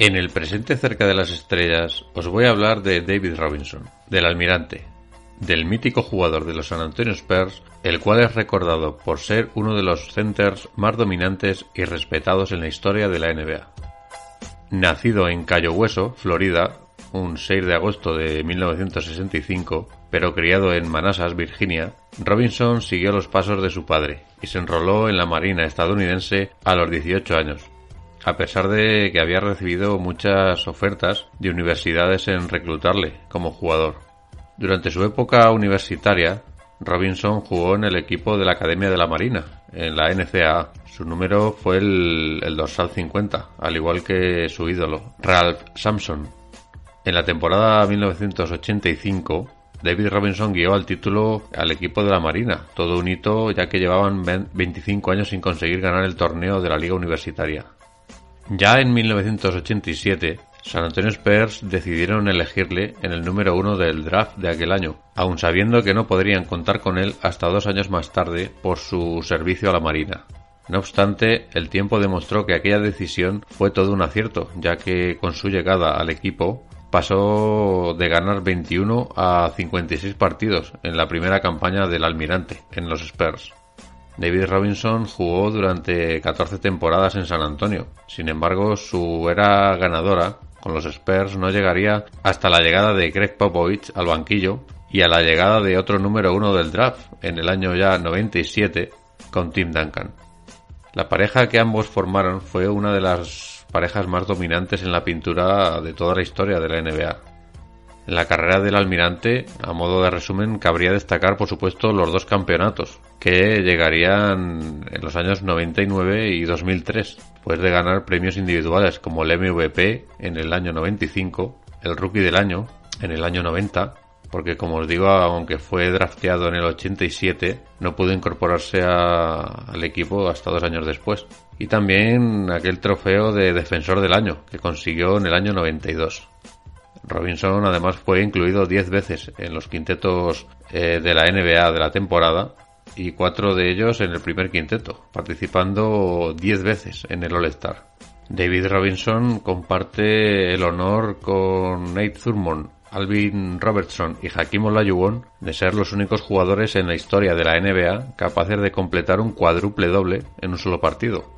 En el presente cerca de las estrellas os voy a hablar de David Robinson, del almirante, del mítico jugador de los San Antonio Spurs, el cual es recordado por ser uno de los centers más dominantes y respetados en la historia de la NBA. Nacido en Cayo Hueso, Florida, un 6 de agosto de 1965, pero criado en Manassas, Virginia, Robinson siguió los pasos de su padre y se enroló en la Marina estadounidense a los 18 años, a pesar de que había recibido muchas ofertas de universidades en reclutarle como jugador. Durante su época universitaria, Robinson jugó en el equipo de la Academia de la Marina, en la NCAA. Su número fue el, dorsal 50, al igual que su ídolo, Ralph Sampson. En la temporada 1985, David Robinson guió al título al equipo de la Marina, todo un hito ya que llevaban 25 años sin conseguir ganar el torneo de la Liga Universitaria. Ya en 1987, San Antonio Spurs decidieron elegirle en el número uno del draft de aquel año, aun sabiendo que no podrían contar con él hasta dos años más tarde por su servicio a la Marina. No obstante, el tiempo demostró que aquella decisión fue todo un acierto, ya que con su llegada al equipo pasó de ganar 21 a 56 partidos en la primera campaña del almirante en los Spurs. David Robinson jugó durante 14 temporadas en San Antonio. Sin embargo, su era ganadora con los Spurs no llegaría hasta la llegada de Greg Popovich al banquillo y a la llegada de otro número uno del draft en el año ya 97 con Tim Duncan. La pareja que ambos formaron fue una de las parejas más dominantes en la pintura de toda la historia de la NBA. En la carrera del almirante, a modo de resumen, cabría destacar por supuesto los dos campeonatos, que llegarían en los años 99 y 2003, después de ganar premios individuales como el MVP en el año 95, el Rookie del año en el año 90, porque como os digo, aunque fue drafteado en el 87, no pudo incorporarse al equipo hasta dos años después. Y también aquel trofeo de defensor del año, que consiguió en el año 92. Robinson además fue incluido 10 veces en los quintetos eh, de la NBA de la temporada y cuatro de ellos en el primer quinteto, participando 10 veces en el All-Star. David Robinson comparte el honor con Nate Thurmond, Alvin Robertson y Hakim Olajuwon de ser los únicos jugadores en la historia de la NBA capaces de completar un cuádruple doble en un solo partido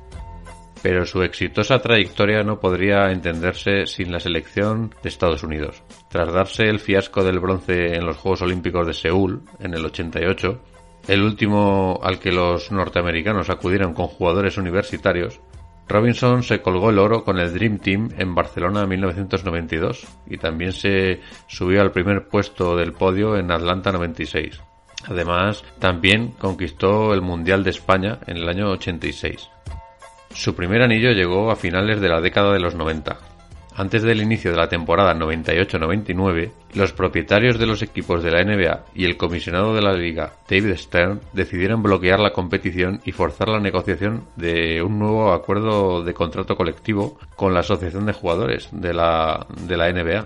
pero su exitosa trayectoria no podría entenderse sin la selección de Estados Unidos. Tras darse el fiasco del bronce en los Juegos Olímpicos de Seúl en el 88, el último al que los norteamericanos acudieron con jugadores universitarios, Robinson se colgó el oro con el Dream Team en Barcelona en 1992 y también se subió al primer puesto del podio en Atlanta 96. Además, también conquistó el Mundial de España en el año 86. Su primer anillo llegó a finales de la década de los 90. Antes del inicio de la temporada 98-99, los propietarios de los equipos de la NBA y el comisionado de la liga, David Stern, decidieron bloquear la competición y forzar la negociación de un nuevo acuerdo de contrato colectivo con la Asociación de Jugadores de la, de la NBA.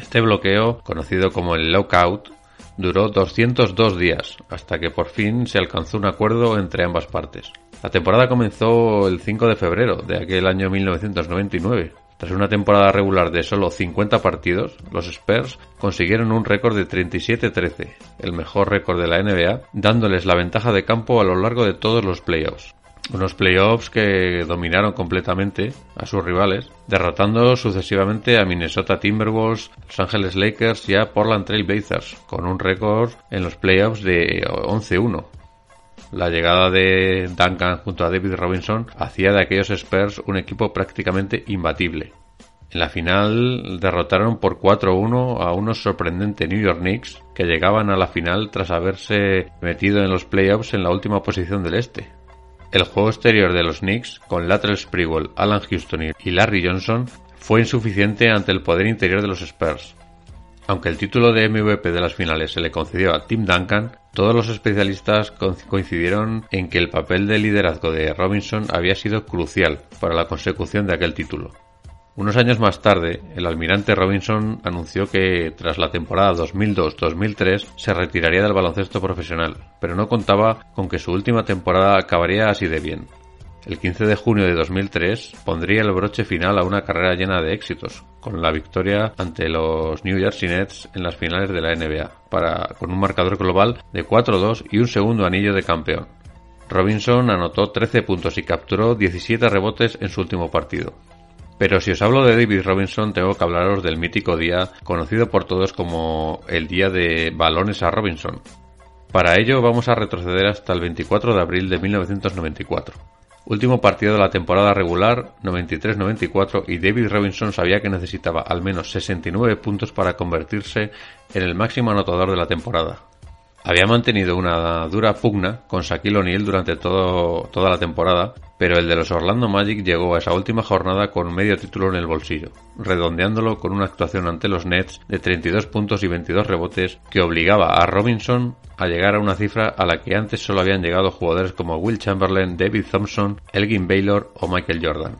Este bloqueo, conocido como el lockout, duró 202 días, hasta que por fin se alcanzó un acuerdo entre ambas partes. La temporada comenzó el 5 de febrero de aquel año 1999, tras una temporada regular de solo 50 partidos, los Spurs consiguieron un récord de 37-13, el mejor récord de la NBA, dándoles la ventaja de campo a lo largo de todos los playoffs. Unos playoffs que dominaron completamente a sus rivales, derrotando sucesivamente a Minnesota Timberwolves, Los Angeles Lakers y a Portland Trail Blazers, con un récord en los playoffs de 11-1. La llegada de Duncan junto a David Robinson hacía de aquellos Spurs un equipo prácticamente imbatible. En la final derrotaron por 4-1 a unos sorprendentes New York Knicks que llegaban a la final tras haberse metido en los playoffs en la última posición del este. El juego exterior de los Knicks, con Latrell Sprewell, Alan Houston y Larry Johnson, fue insuficiente ante el poder interior de los Spurs. Aunque el título de MVP de las finales se le concedió a Tim Duncan, todos los especialistas coincidieron en que el papel de liderazgo de Robinson había sido crucial para la consecución de aquel título. Unos años más tarde, el almirante Robinson anunció que tras la temporada 2002-2003 se retiraría del baloncesto profesional, pero no contaba con que su última temporada acabaría así de bien. El 15 de junio de 2003 pondría el broche final a una carrera llena de éxitos, con la victoria ante los New Jersey Nets en las finales de la NBA, para, con un marcador global de 4-2 y un segundo anillo de campeón. Robinson anotó 13 puntos y capturó 17 rebotes en su último partido. Pero si os hablo de David Robinson, tengo que hablaros del mítico día conocido por todos como el día de balones a Robinson. Para ello vamos a retroceder hasta el 24 de abril de 1994. Último partido de la temporada regular 93-94 y David Robinson sabía que necesitaba al menos 69 puntos para convertirse en el máximo anotador de la temporada. Había mantenido una dura pugna con Shaquille O'Neal durante toda la temporada, pero el de los Orlando Magic llegó a esa última jornada con medio título en el bolsillo, redondeándolo con una actuación ante los Nets de 32 puntos y 22 rebotes que obligaba a Robinson a llegar a una cifra a la que antes solo habían llegado jugadores como Will Chamberlain, David Thompson, Elgin Baylor o Michael Jordan.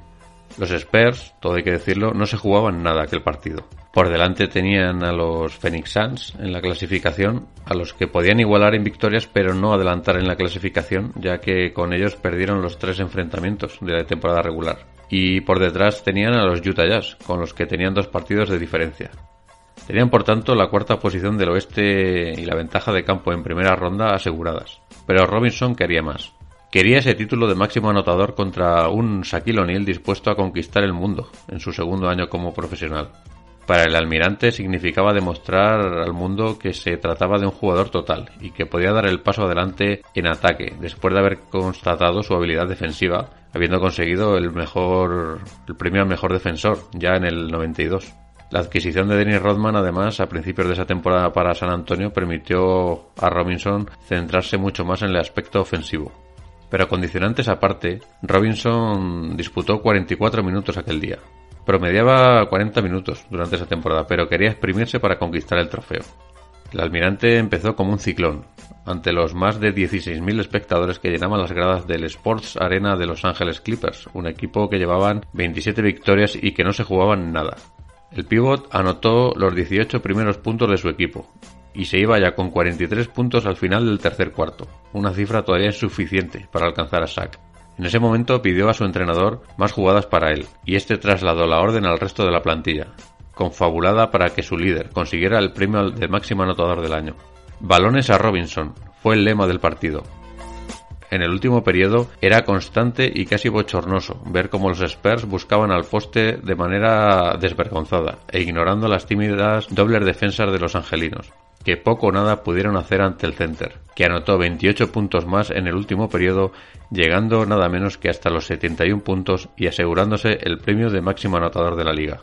Los Spurs, todo hay que decirlo, no se jugaban nada aquel partido. Por delante tenían a los Phoenix Suns en la clasificación, a los que podían igualar en victorias pero no adelantar en la clasificación, ya que con ellos perdieron los tres enfrentamientos de la temporada regular. Y por detrás tenían a los Utah Jazz, con los que tenían dos partidos de diferencia. Tenían por tanto la cuarta posición del oeste y la ventaja de campo en primera ronda aseguradas. Pero Robinson quería más. Quería ese título de máximo anotador contra un Shaquille O'Neal dispuesto a conquistar el mundo en su segundo año como profesional. Para el almirante significaba demostrar al mundo que se trataba de un jugador total y que podía dar el paso adelante en ataque después de haber constatado su habilidad defensiva, habiendo conseguido el mejor el premio al mejor defensor ya en el 92. La adquisición de Dennis Rodman, además, a principios de esa temporada para San Antonio, permitió a Robinson centrarse mucho más en el aspecto ofensivo. Pero condicionantes aparte, Robinson disputó 44 minutos aquel día. Promediaba 40 minutos durante esa temporada, pero quería exprimirse para conquistar el trofeo. El almirante empezó como un ciclón, ante los más de 16.000 espectadores que llenaban las gradas del Sports Arena de Los Ángeles Clippers, un equipo que llevaban 27 victorias y que no se jugaban nada. El pívot anotó los 18 primeros puntos de su equipo, y se iba ya con 43 puntos al final del tercer cuarto, una cifra todavía insuficiente para alcanzar a Sack. En ese momento pidió a su entrenador más jugadas para él, y este trasladó la orden al resto de la plantilla, confabulada para que su líder consiguiera el premio de máximo anotador del año. Balones a Robinson fue el lema del partido. En el último periodo era constante y casi bochornoso ver cómo los Spurs buscaban al poste de manera desvergonzada e ignorando las tímidas dobles defensas de los angelinos que poco o nada pudieron hacer ante el Center, que anotó 28 puntos más en el último periodo, llegando nada menos que hasta los 71 puntos y asegurándose el premio de máximo anotador de la liga.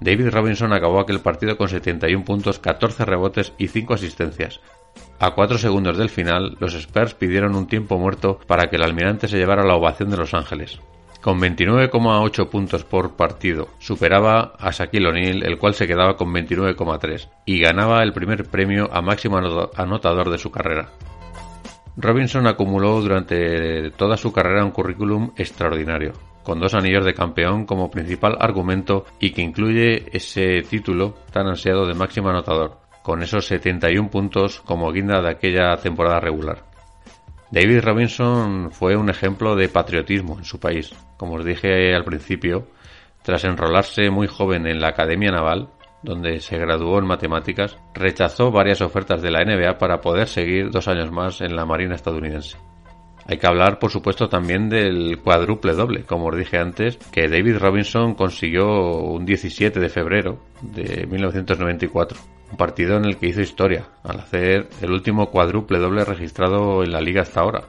David Robinson acabó aquel partido con 71 puntos, 14 rebotes y 5 asistencias. A 4 segundos del final, los Spurs pidieron un tiempo muerto para que el almirante se llevara la ovación de Los Ángeles. Con 29,8 puntos por partido. Superaba a Shaquille O'Neal, el cual se quedaba con 29,3 y ganaba el primer premio a máximo anotador de su carrera. Robinson acumuló durante toda su carrera un currículum extraordinario, con dos anillos de campeón como principal argumento y que incluye ese título tan ansiado de máximo anotador, con esos 71 puntos como guinda de aquella temporada regular. David Robinson fue un ejemplo de patriotismo en su país. Como os dije al principio, tras enrolarse muy joven en la Academia Naval, donde se graduó en matemáticas, rechazó varias ofertas de la NBA para poder seguir dos años más en la Marina estadounidense. Hay que hablar, por supuesto, también del cuádruple doble, como os dije antes, que David Robinson consiguió un 17 de febrero de 1994 un partido en el que hizo historia, al hacer el último cuádruple doble registrado en la liga hasta ahora.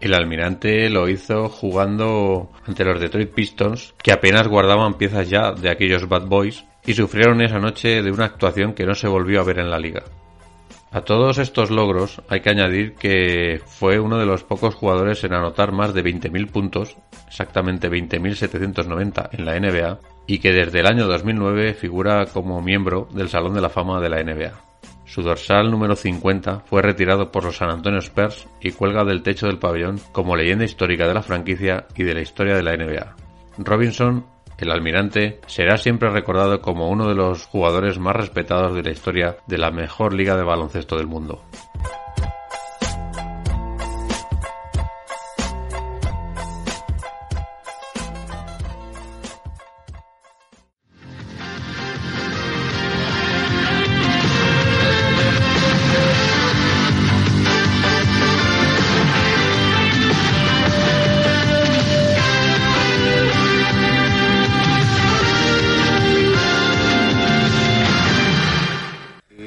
El almirante lo hizo jugando ante los Detroit Pistons, que apenas guardaban piezas ya de aquellos Bad Boys, y sufrieron esa noche de una actuación que no se volvió a ver en la liga. A todos estos logros hay que añadir que fue uno de los pocos jugadores en anotar más de 20.000 puntos, exactamente 20.790 en la NBA, y que desde el año 2009 figura como miembro del Salón de la Fama de la NBA. Su dorsal número 50 fue retirado por los San Antonio Spurs y cuelga del techo del pabellón como leyenda histórica de la franquicia y de la historia de la NBA. Robinson, el almirante, será siempre recordado como uno de los jugadores más respetados de la historia de la mejor liga de baloncesto del mundo.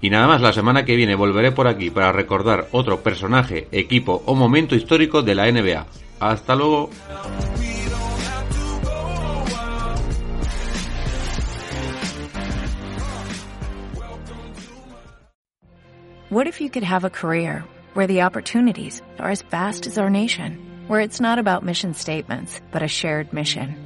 Y nada más, la semana que viene volveré por aquí para recordar otro personaje, equipo o momento histórico de la NBA. Hasta luego. What if you could have a career where the opportunities are as vast as our nation, where it's not about mission statements, but a shared mission?